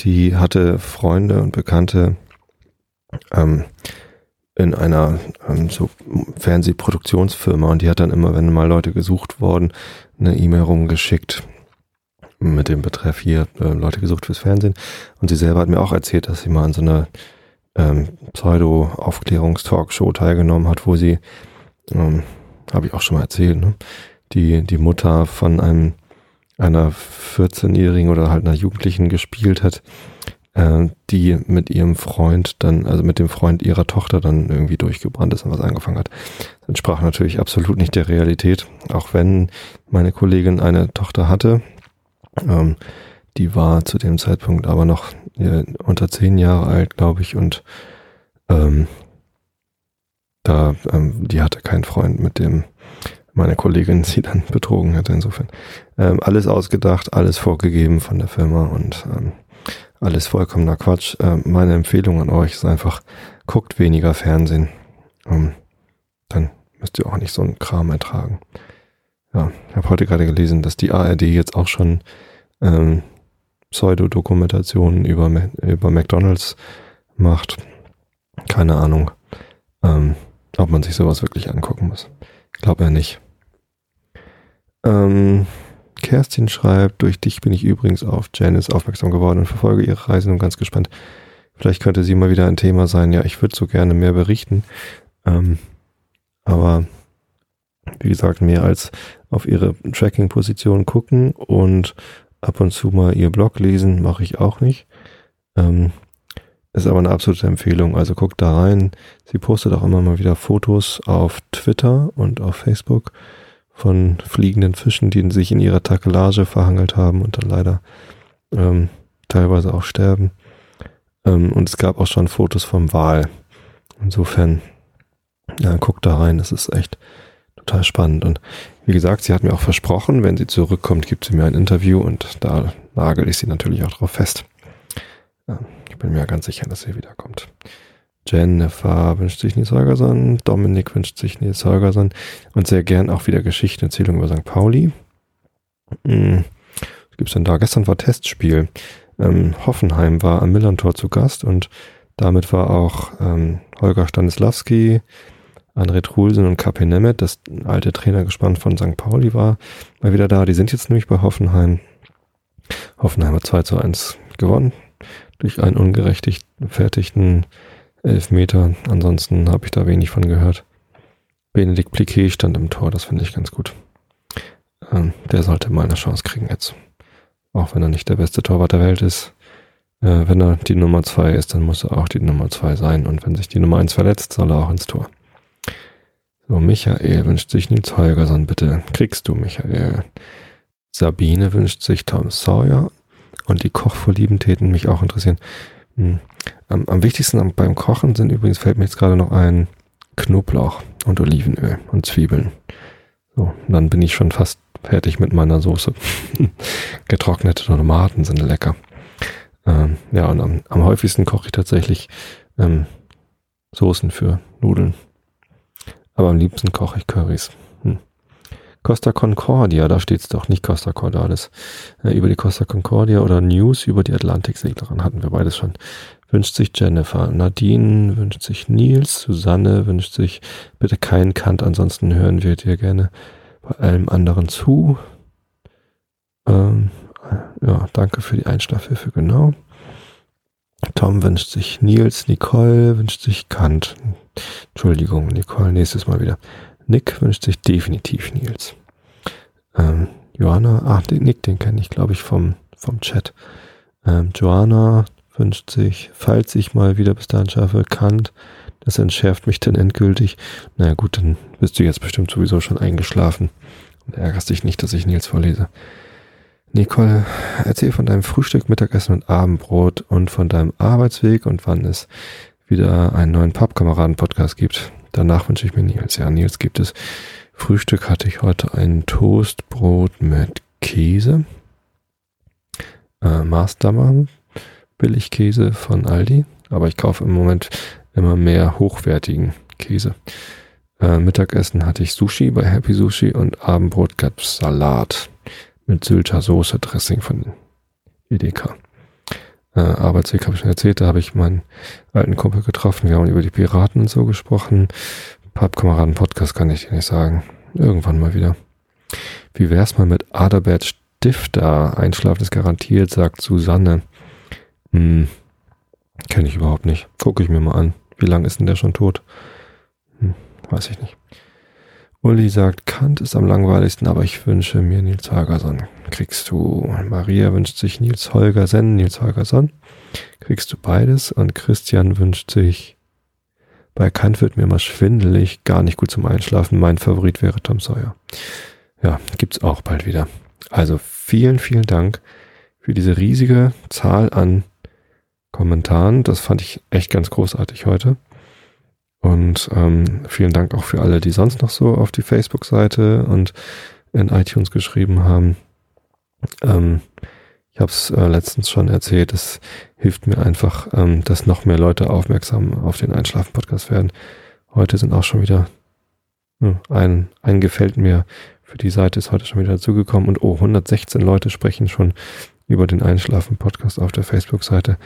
die hatte Freunde und Bekannte, ähm, in einer ähm, so Fernsehproduktionsfirma und die hat dann immer, wenn mal Leute gesucht worden, eine E-Mail rumgeschickt mit dem Betreff hier äh, Leute gesucht fürs Fernsehen. Und sie selber hat mir auch erzählt, dass sie mal an so einer ähm, Pseudo-Aufklärungstalkshow teilgenommen hat, wo sie, ähm, habe ich auch schon mal erzählt, ne? die, die Mutter von einem einer 14-Jährigen oder halt einer Jugendlichen gespielt hat, äh, die mit ihrem Freund dann, also mit dem Freund ihrer Tochter dann irgendwie durchgebrannt ist und was angefangen hat. Das entsprach natürlich absolut nicht der Realität, auch wenn meine Kollegin eine Tochter hatte. Ähm, die war zu dem Zeitpunkt aber noch ja, unter zehn Jahre alt, glaube ich, und ähm, da, ähm, die hatte keinen Freund, mit dem meine Kollegin sie dann betrogen hatte. Insofern ähm, alles ausgedacht, alles vorgegeben von der Firma und ähm, alles vollkommener Quatsch. Äh, meine Empfehlung an euch ist einfach, guckt weniger Fernsehen. Ähm, dann müsst ihr auch nicht so einen Kram ertragen. Ja, ich habe heute gerade gelesen, dass die ARD jetzt auch schon ähm, Pseudodokumentationen über, über McDonalds macht. Keine Ahnung, ähm, ob man sich sowas wirklich angucken muss. Ich glaube ja nicht. Ähm, Kerstin schreibt, durch dich bin ich übrigens auf Janice aufmerksam geworden und verfolge ihre Reisen und ganz gespannt. Vielleicht könnte sie mal wieder ein Thema sein. Ja, ich würde so gerne mehr berichten. Ähm, aber wie gesagt, mehr als auf ihre Tracking-Position gucken und ab und zu mal ihr Blog lesen, mache ich auch nicht. Ähm, ist aber eine absolute Empfehlung. Also guckt da rein. Sie postet auch immer mal wieder Fotos auf Twitter und auf Facebook von fliegenden Fischen, die sich in ihrer Takelage verhangelt haben und dann leider ähm, teilweise auch sterben. Ähm, und es gab auch schon Fotos vom Wal. Insofern, ja, guckt da rein, das ist echt total spannend. Und wie gesagt, sie hat mir auch versprochen, wenn sie zurückkommt, gibt sie mir ein Interview und da nagel ich sie natürlich auch drauf fest. Ja, ich bin mir ganz sicher, dass sie wiederkommt. Jennifer wünscht sich Nils Holgersson, Dominik wünscht sich Nils Holgersson und sehr gern auch wieder Geschichtenerzählung über St. Pauli. Hm. Was gibt's denn da? Gestern war Testspiel. Ähm, Hoffenheim war am Millantor zu Gast und damit war auch ähm, Holger Stanislawski, André Trulsen und KP Nemeth, das alte Trainergespann von St. Pauli war, mal wieder da. Die sind jetzt nämlich bei Hoffenheim. Hoffenheim hat 2 zu 1 gewonnen durch einen ungerechtfertigten Elfmeter. Ansonsten habe ich da wenig von gehört. Benedikt Pliquet stand im Tor, das finde ich ganz gut. Ähm, der sollte mal eine Chance kriegen jetzt. Auch wenn er nicht der beste Torwart der Welt ist. Äh, wenn er die Nummer zwei ist, dann muss er auch die Nummer zwei sein. Und wenn sich die Nummer eins verletzt, soll er auch ins Tor. So, Michael wünscht sich Nils Holgersson, bitte. Kriegst du, Michael. Sabine wünscht sich Tom Sawyer. Und die Kochvorlieben täten mich auch interessieren. Hm. Am, am wichtigsten beim Kochen sind übrigens, fällt mir jetzt gerade noch ein, Knoblauch und Olivenöl und Zwiebeln. So, dann bin ich schon fast fertig mit meiner Soße. Getrocknete Tomaten sind lecker. Ähm, ja, und am, am, häufigsten koche ich tatsächlich ähm, Soßen für Nudeln. Aber am liebsten koche ich Currys. Hm. Costa Concordia, da steht es doch, nicht Costa Cordalis. Äh, über die Costa Concordia oder News über die Atlantikseglerin hatten wir beides schon. Wünscht sich Jennifer. Nadine wünscht sich Nils. Susanne wünscht sich bitte keinen Kant, ansonsten hören wir dir gerne bei allem anderen zu. Ähm, ja, danke für die Einschlafhilfe, genau. Tom wünscht sich Nils, Nicole wünscht sich Kant. Entschuldigung, Nicole, nächstes Mal wieder. Nick wünscht sich definitiv Nils. Ähm, Johanna, ach, den Nick, den kenne ich, glaube ich, vom, vom Chat. Ähm, Joanna wünscht sich, falls ich mal wieder bis dahin schaffe, Kant. Das entschärft mich dann endgültig. Na gut, dann bist du jetzt bestimmt sowieso schon eingeschlafen und ärgerst dich nicht, dass ich Nils vorlese. Nicole, erzähl von deinem Frühstück, Mittagessen und Abendbrot und von deinem Arbeitsweg und wann es wieder einen neuen Pappkameraden-Podcast gibt. Danach wünsche ich mir Nils. Ja, Nils gibt es. Frühstück hatte ich heute ein Toastbrot mit Käse. Äh, Maßdammer, Billigkäse von Aldi. Aber ich kaufe im Moment immer mehr hochwertigen Käse. Äh, Mittagessen hatte ich Sushi bei Happy Sushi und Abendbrot gab Salat mit Sylter Soße Dressing von Edeka. Äh, Arbeitsweg habe ich schon erzählt, da habe ich meinen alten Kumpel getroffen. Wir haben über die Piraten und so gesprochen. Pappkameraden Podcast kann ich dir nicht sagen. Irgendwann mal wieder. Wie wär's mal mit Adalbert Stifter? Einschlafen ist garantiert, sagt Susanne. Hm, kenne ich überhaupt nicht. Gucke ich mir mal an. Wie lange ist denn der schon tot? Hm, weiß ich nicht. Uli sagt, Kant ist am langweiligsten, aber ich wünsche mir Nils Holgersson. Kriegst du. Maria wünscht sich Nils Holgersen, Nils Holgersson. Kriegst du beides. Und Christian wünscht sich, bei Kant wird mir immer schwindelig, gar nicht gut zum Einschlafen. Mein Favorit wäre Tom Sawyer. Ja, gibt's auch bald wieder. Also vielen, vielen Dank für diese riesige Zahl an Kommentaren. Das fand ich echt ganz großartig heute. Und ähm, vielen Dank auch für alle, die sonst noch so auf die Facebook-Seite und in iTunes geschrieben haben. Ähm, ich habe es äh, letztens schon erzählt, es hilft mir einfach, ähm, dass noch mehr Leute aufmerksam auf den Einschlafen-Podcast werden. Heute sind auch schon wieder äh, ein, ein gefällt mir für die Seite ist heute schon wieder dazugekommen und oh, 116 Leute sprechen schon über den Einschlafen-Podcast auf der Facebook-Seite.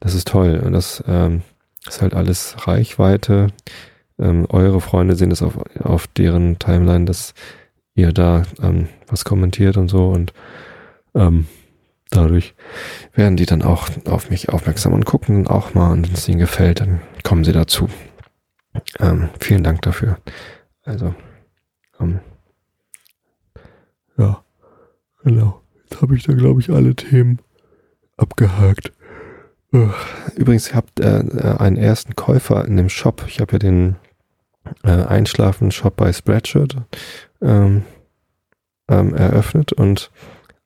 Das ist toll und das ähm, ist halt alles Reichweite. Ähm, eure Freunde sehen das auf, auf deren Timeline, dass ihr da ähm, was kommentiert und so und ähm, dadurch werden die dann auch auf mich aufmerksam und gucken auch mal und wenn es ihnen gefällt, dann kommen sie dazu. Ähm, vielen Dank dafür. Also, ähm, ja, genau. Habe ich da, glaube ich, alle Themen abgehakt. Übrigens, ihr habt äh, äh, einen ersten Käufer in dem Shop. Ich habe ja den äh, Einschlafen-Shop bei Spreadshirt ähm, ähm, eröffnet und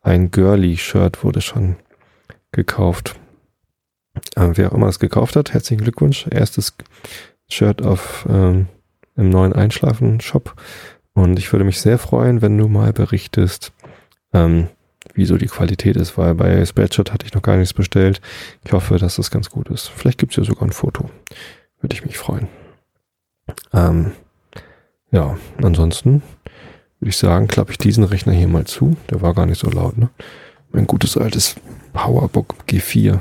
ein Girly-Shirt wurde schon gekauft. Äh, wer auch immer das gekauft hat, herzlichen Glückwunsch. Erstes Shirt auf ähm, im neuen Einschlafen-Shop. Und ich würde mich sehr freuen, wenn du mal berichtest, ähm, wie so die Qualität ist, weil bei Spreadshirt hatte ich noch gar nichts bestellt. Ich hoffe, dass das ganz gut ist. Vielleicht gibt es ja sogar ein Foto. Würde ich mich freuen. Ähm, ja, ansonsten würde ich sagen, klappe ich diesen Rechner hier mal zu. Der war gar nicht so laut, ne? Mein gutes altes Powerbook G4.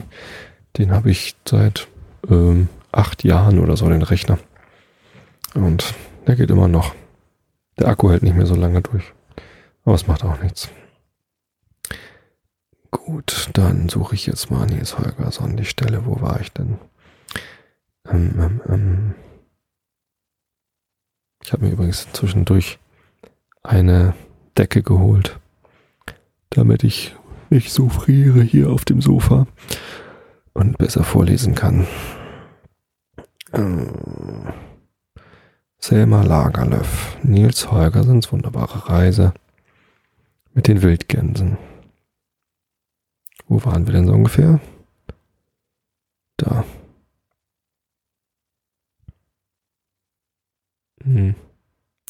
Den habe ich seit ähm, acht Jahren oder so, den Rechner. Und der geht immer noch. Der Akku hält nicht mehr so lange durch. Aber es macht auch nichts. Gut, dann suche ich jetzt mal Nils Holgersson die Stelle. Wo war ich denn? Ähm, ähm, ähm. Ich habe mir übrigens zwischendurch eine Decke geholt, damit ich nicht so friere hier auf dem Sofa und besser vorlesen kann. Ähm, Selma Lagerlöf, Nils Holgersons wunderbare Reise mit den Wildgänsen. Wo waren wir denn so ungefähr? Da. Hm.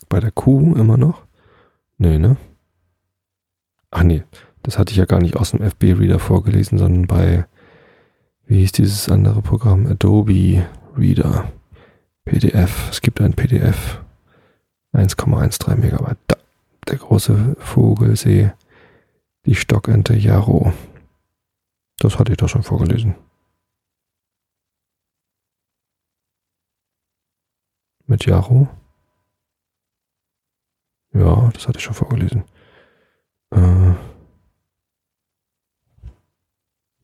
Bei der Kuh immer noch? Nee, ne? Ach nee, das hatte ich ja gar nicht aus dem FB-Reader vorgelesen, sondern bei, wie hieß dieses andere Programm? Adobe Reader. PDF. Es gibt ein PDF 1,13 Megabyte. Da, der große Vogelsee, die Stockente Jaro. Das hatte ich doch schon vorgelesen. Mit Jaro? Ja, das hatte ich schon vorgelesen. Äh,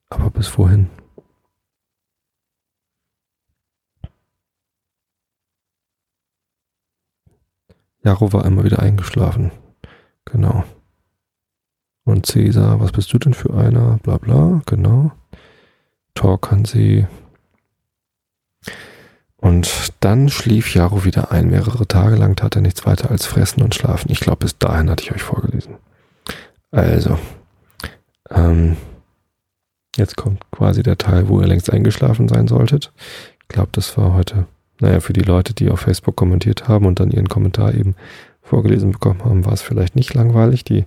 aber bis wohin? Jaro war immer wieder eingeschlafen. Genau. Und Cäsar, was bist du denn für einer? Bla bla, genau. Tor kann sie. Und dann schlief Jaro wieder ein. Mehrere Tage lang tat er nichts weiter als fressen und schlafen. Ich glaube, bis dahin hatte ich euch vorgelesen. Also, ähm, jetzt kommt quasi der Teil, wo ihr längst eingeschlafen sein solltet. Ich glaube, das war heute naja, für die Leute, die auf Facebook kommentiert haben und dann ihren Kommentar eben vorgelesen bekommen haben, war es vielleicht nicht langweilig. Die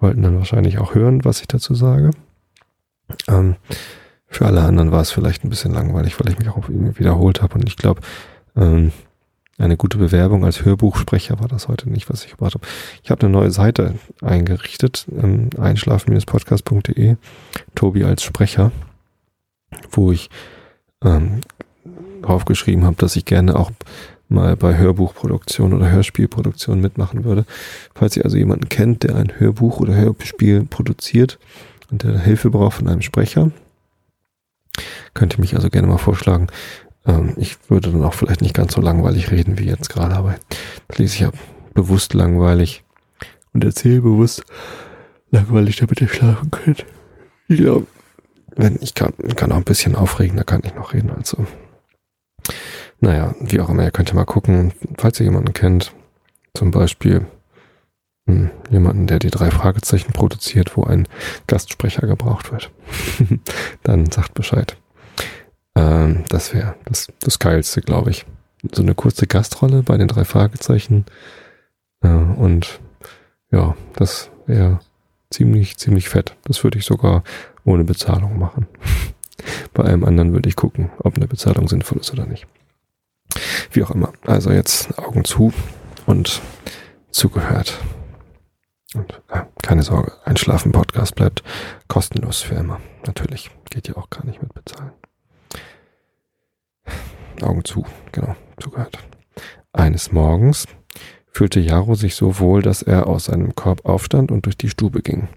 wollten dann wahrscheinlich auch hören, was ich dazu sage. Ähm, für alle anderen war es vielleicht ein bisschen langweilig, weil ich mich auch wiederholt habe und ich glaube, ähm, eine gute Bewerbung als Hörbuchsprecher war das heute nicht, was ich gebracht habe. Ich habe eine neue Seite eingerichtet, ähm, einschlafen-podcast.de, Tobi als Sprecher, wo ich ähm, draufgeschrieben habe, dass ich gerne auch mal bei Hörbuchproduktion oder Hörspielproduktion mitmachen würde. Falls ihr also jemanden kennt, der ein Hörbuch oder Hörspiel produziert und der Hilfe braucht von einem Sprecher, könnt ihr mich also gerne mal vorschlagen. Ähm, ich würde dann auch vielleicht nicht ganz so langweilig reden wie jetzt gerade, aber das lese ich ja bewusst langweilig und erzähle bewusst langweilig, damit ihr schlafen könnt. Ich glaube, wenn ich kann, kann auch ein bisschen aufregen, da kann ich noch reden. Also naja, wie auch immer, ihr könnt ja mal gucken, falls ihr jemanden kennt, zum Beispiel hm, jemanden, der die drei Fragezeichen produziert, wo ein Gastsprecher gebraucht wird, dann sagt Bescheid. Ähm, das wäre das, das Geilste, glaube ich. So eine kurze Gastrolle bei den drei Fragezeichen. Äh, und ja, das wäre ziemlich, ziemlich fett. Das würde ich sogar ohne Bezahlung machen. Bei allem anderen würde ich gucken, ob eine Bezahlung sinnvoll ist oder nicht. Wie auch immer. Also jetzt Augen zu und zugehört. Und ja, keine Sorge, Einschlafen-Podcast bleibt kostenlos für immer. Natürlich. Geht ja auch gar nicht mit bezahlen. Augen zu, genau, zugehört. Eines Morgens fühlte Jaro sich so wohl, dass er aus seinem Korb aufstand und durch die Stube ging.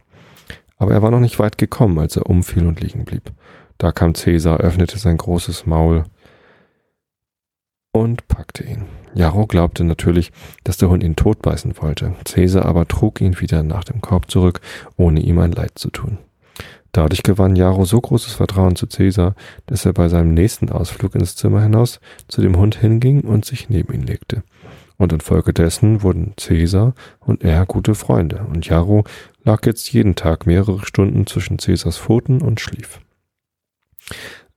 Aber er war noch nicht weit gekommen, als er umfiel und liegen blieb. Da kam Cäsar, öffnete sein großes Maul und packte ihn. Jaro glaubte natürlich, dass der Hund ihn totbeißen wollte. Cäsar aber trug ihn wieder nach dem Korb zurück, ohne ihm ein Leid zu tun. Dadurch gewann Jaro so großes Vertrauen zu Cäsar, dass er bei seinem nächsten Ausflug ins Zimmer hinaus zu dem Hund hinging und sich neben ihn legte. Und infolgedessen wurden Cäsar und er gute Freunde, und Jaro lag jetzt jeden Tag mehrere Stunden zwischen Cäsars Pfoten und schlief.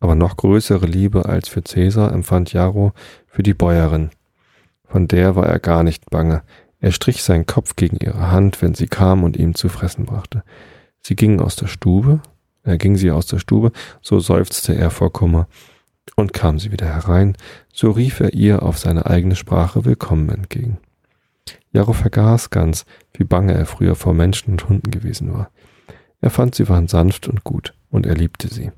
Aber noch größere Liebe als für Cäsar empfand Jaro für die Bäuerin. Von der war er gar nicht bange. Er strich seinen Kopf gegen ihre Hand, wenn sie kam und ihm zu fressen brachte. Sie ging aus der Stube, er ging sie aus der Stube, so seufzte er vor Kummer. Und kam sie wieder herein, so rief er ihr auf seine eigene Sprache Willkommen entgegen. Jaro vergaß ganz, wie bange er früher vor Menschen und Hunden gewesen war. Er fand, sie waren sanft und gut, und er liebte sie.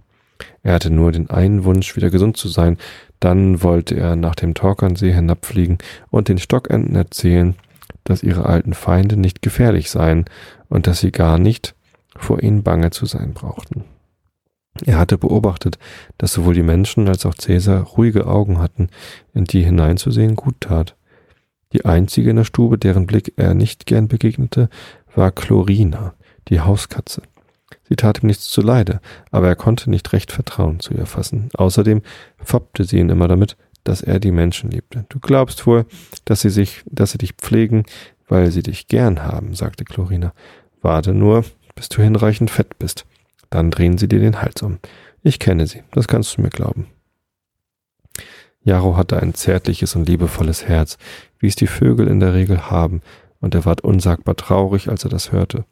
Er hatte nur den einen Wunsch, wieder gesund zu sein. Dann wollte er nach dem Torkernsee hinabfliegen und den Stockenten erzählen, dass ihre alten Feinde nicht gefährlich seien und dass sie gar nicht vor ihnen bange zu sein brauchten. Er hatte beobachtet, dass sowohl die Menschen als auch Cäsar ruhige Augen hatten, in die hineinzusehen gut tat. Die einzige in der Stube, deren Blick er nicht gern begegnete, war Chlorina, die Hauskatze. Sie tat ihm nichts zuleide, aber er konnte nicht recht Vertrauen zu ihr fassen. Außerdem foppte sie ihn immer damit, dass er die Menschen liebte. Du glaubst wohl, dass sie sich, dass sie dich pflegen, weil sie dich gern haben, sagte Chlorina. Warte nur, bis du hinreichend fett bist. Dann drehen sie dir den Hals um. Ich kenne sie, das kannst du mir glauben. Jaro hatte ein zärtliches und liebevolles Herz, wie es die Vögel in der Regel haben, und er ward unsagbar traurig, als er das hörte.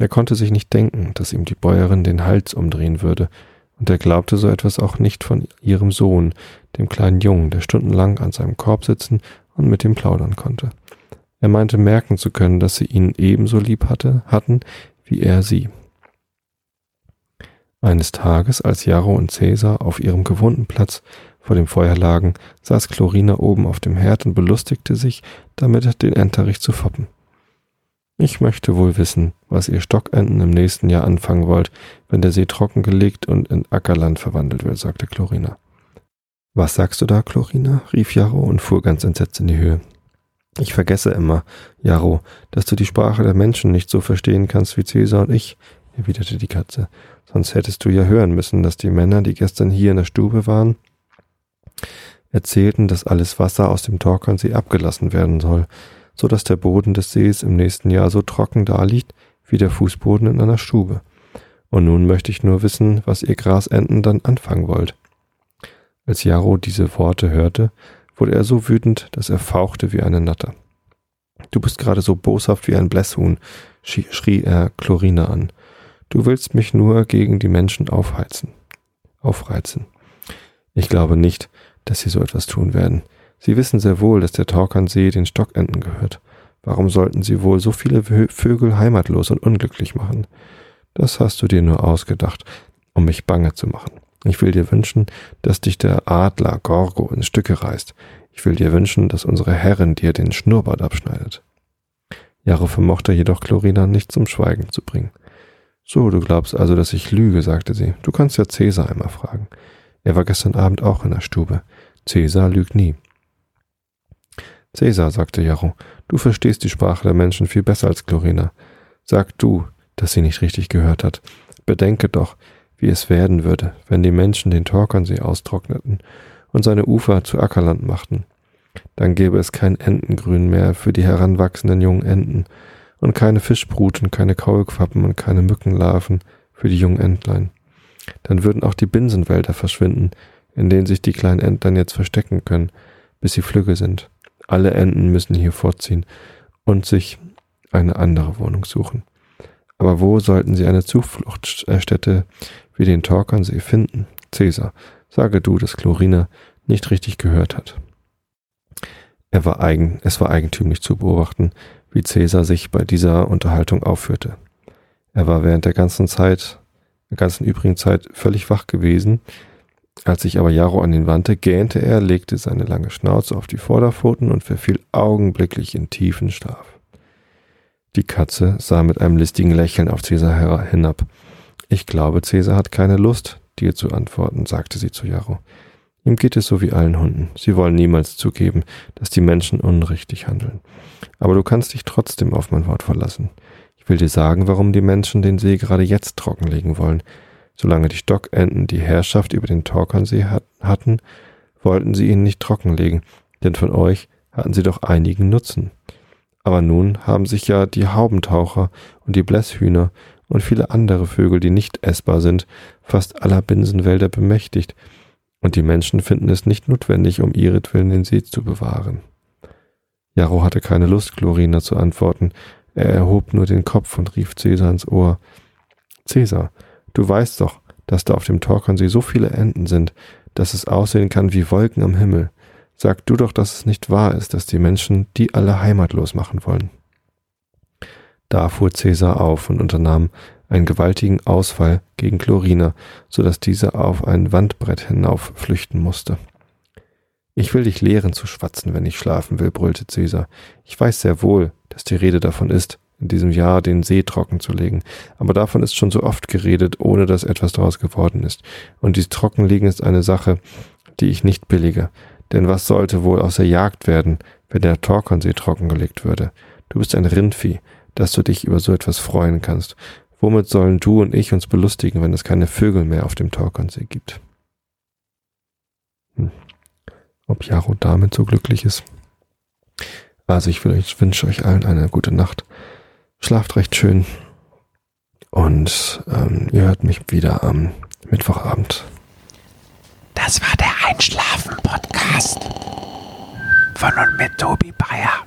Er konnte sich nicht denken, dass ihm die Bäuerin den Hals umdrehen würde, und er glaubte so etwas auch nicht von ihrem Sohn, dem kleinen Jungen, der stundenlang an seinem Korb sitzen und mit ihm plaudern konnte. Er meinte merken zu können, dass sie ihn ebenso lieb hatte, hatten, wie er sie. Eines Tages, als Jarro und Cäsar auf ihrem gewohnten Platz vor dem Feuer lagen, saß Chlorina oben auf dem Herd und belustigte sich damit, den Enterich zu foppen. Ich möchte wohl wissen, was ihr Stockenten im nächsten Jahr anfangen wollt, wenn der See trockengelegt und in Ackerland verwandelt wird, sagte Chlorina. Was sagst du da, Chlorina? rief Jarro und fuhr ganz entsetzt in die Höhe. Ich vergesse immer, Jarro, dass du die Sprache der Menschen nicht so verstehen kannst wie Cäsar und ich, erwiderte die Katze. Sonst hättest du ja hören müssen, dass die Männer, die gestern hier in der Stube waren, erzählten, dass alles Wasser aus dem Torkernsee abgelassen werden soll, so dass der Boden des Sees im nächsten Jahr so trocken daliegt wie der Fußboden in einer Stube. Und nun möchte ich nur wissen, was ihr Grasenten dann anfangen wollt. Als Jarro diese Worte hörte, wurde er so wütend, dass er fauchte wie eine Natter. Du bist gerade so boshaft wie ein Blässhuhn, schrie er Chlorina an. Du willst mich nur gegen die Menschen aufheizen, aufreizen. Ich glaube nicht, dass sie so etwas tun werden. Sie wissen sehr wohl, dass der Torkernsee den Stockenten gehört. Warum sollten sie wohl so viele Vögel heimatlos und unglücklich machen? Das hast du dir nur ausgedacht, um mich bange zu machen. Ich will dir wünschen, dass dich der Adler Gorgo in Stücke reißt. Ich will dir wünschen, dass unsere Herrin dir den Schnurrbart abschneidet. Jaro vermochte jedoch Chlorina nicht zum Schweigen zu bringen. So, du glaubst also, dass ich lüge, sagte sie. Du kannst ja Cäsar einmal fragen. Er war gestern Abend auch in der Stube. Cäsar lügt nie. Cäsar, sagte Jarro, du verstehst die Sprache der Menschen viel besser als Chlorina. Sag du, dass sie nicht richtig gehört hat. Bedenke doch, wie es werden würde, wenn die Menschen den Torkernsee austrockneten und seine Ufer zu Ackerland machten. Dann gäbe es kein Entengrün mehr für die heranwachsenden jungen Enten, und keine Fischbrut und keine Kaulquappen und keine Mückenlarven für die jungen Entlein. Dann würden auch die Binsenwälder verschwinden, in denen sich die kleinen Entlein jetzt verstecken können, bis sie flügge sind. Alle Enten müssen hier fortziehen und sich eine andere Wohnung suchen. Aber wo sollten sie eine Zufluchtsstätte wie den Torkernsee finden? Cäsar, sage du, dass Chlorina nicht richtig gehört hat. Er war eigen, es war eigentümlich zu beobachten, wie Cäsar sich bei dieser Unterhaltung aufführte. Er war während der ganzen Zeit, der ganzen übrigen Zeit völlig wach gewesen. Als sich aber Jaro an ihn wandte, gähnte er, legte seine lange Schnauze auf die Vorderpfoten und verfiel augenblicklich in tiefen Schlaf. Die Katze sah mit einem listigen Lächeln auf Cäsar hinab. Ich glaube, Cäsar hat keine Lust, dir zu antworten, sagte sie zu Jaro. Ihm geht es so wie allen Hunden. Sie wollen niemals zugeben, dass die Menschen unrichtig handeln. Aber du kannst dich trotzdem auf mein Wort verlassen. Ich will dir sagen, warum die Menschen den See gerade jetzt trockenlegen wollen. Solange die Stockenten die Herrschaft über den Torkernsee hat, hatten, wollten sie ihn nicht trockenlegen, denn von euch hatten sie doch einigen Nutzen. Aber nun haben sich ja die Haubentaucher und die Blässhühner und viele andere Vögel, die nicht essbar sind, fast aller Binsenwälder bemächtigt, und die Menschen finden es nicht notwendig, um ihretwillen den See zu bewahren. Jarro hatte keine Lust, Chlorina zu antworten. Er erhob nur den Kopf und rief Cäsar ins Ohr. Cäsar, du weißt doch, dass da auf dem Torkernsee so viele Enten sind, dass es aussehen kann wie Wolken am Himmel. Sag du doch, dass es nicht wahr ist, dass die Menschen die alle heimatlos machen wollen. Da fuhr Cäsar auf und unternahm einen gewaltigen Ausfall gegen Chlorina, so dass diese auf ein Wandbrett hinauf flüchten musste. Ich will dich lehren zu schwatzen, wenn ich schlafen will, brüllte Cäsar. Ich weiß sehr wohl, dass die Rede davon ist, in diesem Jahr den See trocken zu legen, aber davon ist schon so oft geredet, ohne dass etwas daraus geworden ist. Und dies Trockenlegen ist eine Sache, die ich nicht billige. Denn was sollte wohl aus der Jagd werden, wenn der Torkonsee trockengelegt würde? Du bist ein Rindvieh, dass du dich über so etwas freuen kannst. Womit sollen du und ich uns belustigen, wenn es keine Vögel mehr auf dem Torkonsee gibt? Hm ob Jaro damit so glücklich ist. Also ich, wünsche euch allen eine gute Nacht. Schlaft recht schön. Und ähm, ihr hört mich wieder am Mittwochabend. Das war der Einschlafen-Podcast von und mit Tobi Bayer.